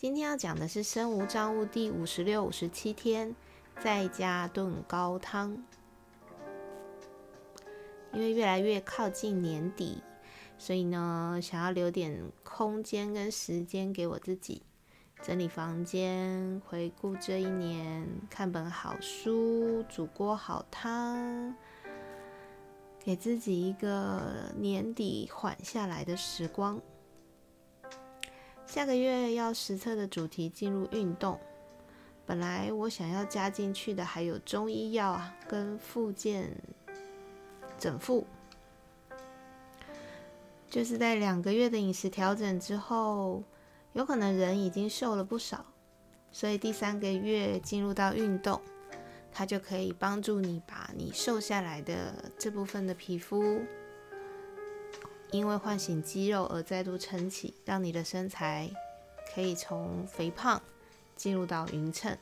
今天要讲的是身无障物第五十六、五十七天，在家炖高汤。因为越来越靠近年底，所以呢，想要留点空间跟时间给我自己，整理房间，回顾这一年，看本好书，煮锅好汤，给自己一个年底缓下来的时光。下个月要实测的主题进入运动。本来我想要加进去的还有中医药啊，跟复健整复。就是在两个月的饮食调整之后，有可能人已经瘦了不少，所以第三个月进入到运动，它就可以帮助你把你瘦下来的这部分的皮肤。因为唤醒肌肉而再度撑起，让你的身材可以从肥胖进入到匀称。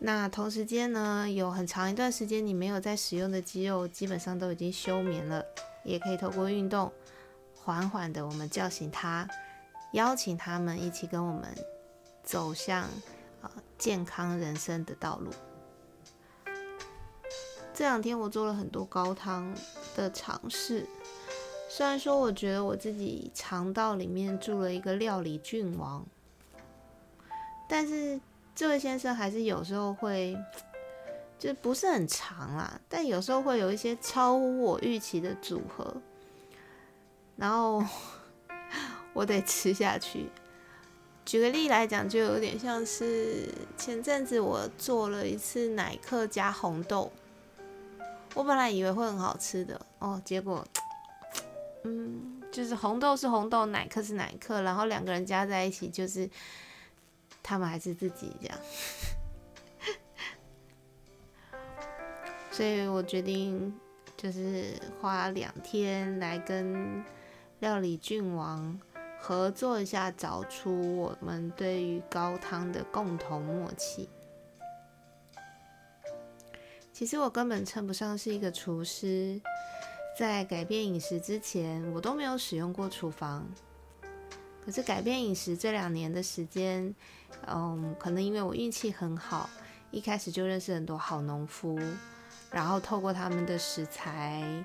那同时间呢，有很长一段时间你没有在使用的肌肉，基本上都已经休眠了，也可以透过运动，缓缓的我们叫醒它，邀请他们一起跟我们走向呃健康人生的道路。这两天我做了很多高汤的尝试，虽然说我觉得我自己肠道里面住了一个料理郡王，但是这位先生还是有时候会，就不是很长啦，但有时候会有一些超乎我预期的组合，然后 我得吃下去。举个例来讲，就有点像是前阵子我做了一次奶克加红豆。我本来以为会很好吃的哦，结果，嗯，就是红豆是红豆，奶克是奶克，然后两个人加在一起，就是他们还是自己这样。所以我决定就是花两天来跟料理郡王合作一下，找出我们对于高汤的共同默契。其实我根本称不上是一个厨师，在改变饮食之前，我都没有使用过厨房。可是改变饮食这两年的时间，嗯，可能因为我运气很好，一开始就认识很多好农夫，然后透过他们的食材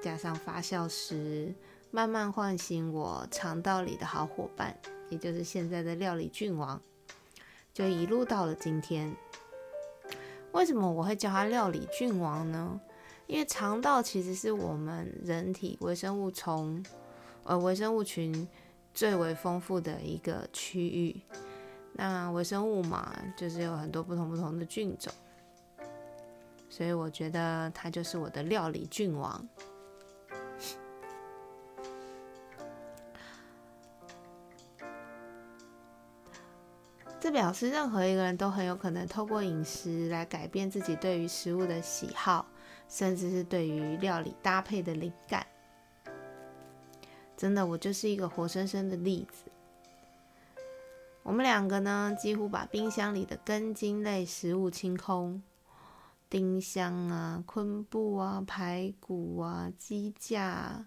加上发酵食，慢慢唤醒我肠道里的好伙伴，也就是现在的料理郡王，就一路到了今天。为什么我会叫它料理菌王呢？因为肠道其实是我们人体微生物从呃微生物群最为丰富的一个区域。那微生物嘛，就是有很多不同不同的菌种，所以我觉得它就是我的料理菌王。这表示任何一个人都很有可能透过饮食来改变自己对于食物的喜好，甚至是对于料理搭配的灵感。真的，我就是一个活生生的例子。我们两个呢，几乎把冰箱里的根茎类食物清空，丁香啊、昆布啊、排骨啊、鸡架。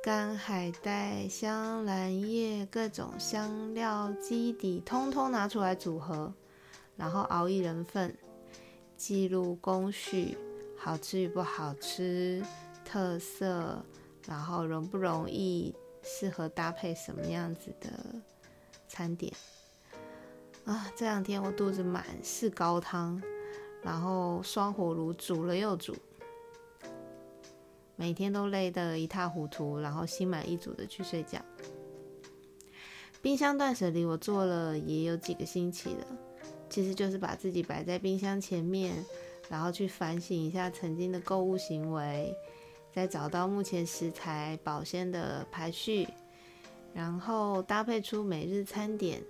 干海带、香兰叶、各种香料基底，通通拿出来组合，然后熬一人份，记录工序，好吃与不好吃，特色，然后容不容易，适合搭配什么样子的餐点。啊，这两天我肚子满是高汤，然后双火炉煮了又煮。每天都累得一塌糊涂，然后心满意足的去睡觉。冰箱断舍离我做了也有几个星期了，其实就是把自己摆在冰箱前面，然后去反省一下曾经的购物行为，再找到目前食材保鲜的排序，然后搭配出每日餐点，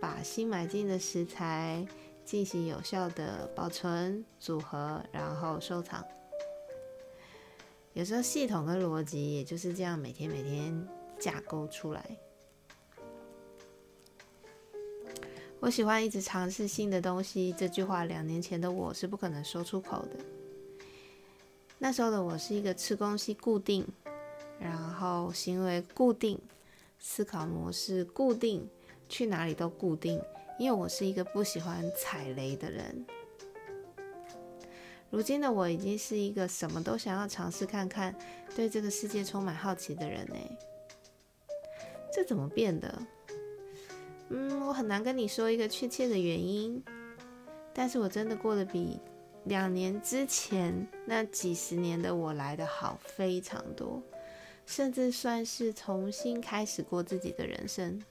把新买进的食材进行有效的保存、组合，然后收藏。有时候系统跟逻辑也就是这样，每天每天架构出来。我喜欢一直尝试新的东西，这句话两年前的我是不可能说出口的。那时候的我是一个吃东西固定，然后行为固定，思考模式固定。去哪里都固定，因为我是一个不喜欢踩雷的人。如今的我已经是一个什么都想要尝试看看，对这个世界充满好奇的人呢。这怎么变的？嗯，我很难跟你说一个确切的原因，但是我真的过得比两年之前那几十年的我来的好非常多，甚至算是重新开始过自己的人生。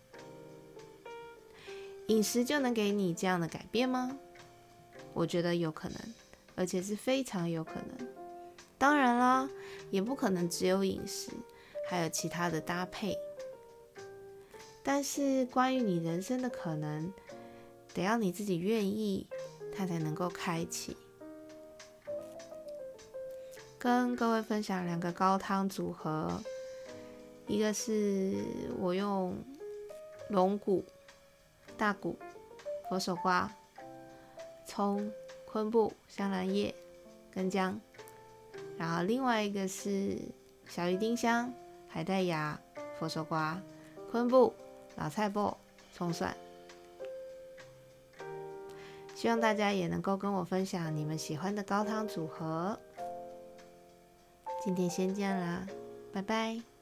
饮食就能给你这样的改变吗？我觉得有可能，而且是非常有可能。当然啦，也不可能只有饮食，还有其他的搭配。但是关于你人生的可能，得要你自己愿意，它才能够开启。跟各位分享两个高汤组合，一个是我用龙骨。大骨、佛手瓜、葱、昆布、香兰叶、跟姜，然后另外一个是小鱼丁香、海带芽、佛手瓜、昆布、老菜脯、葱蒜。希望大家也能够跟我分享你们喜欢的高汤组合。今天先这样啦，拜拜。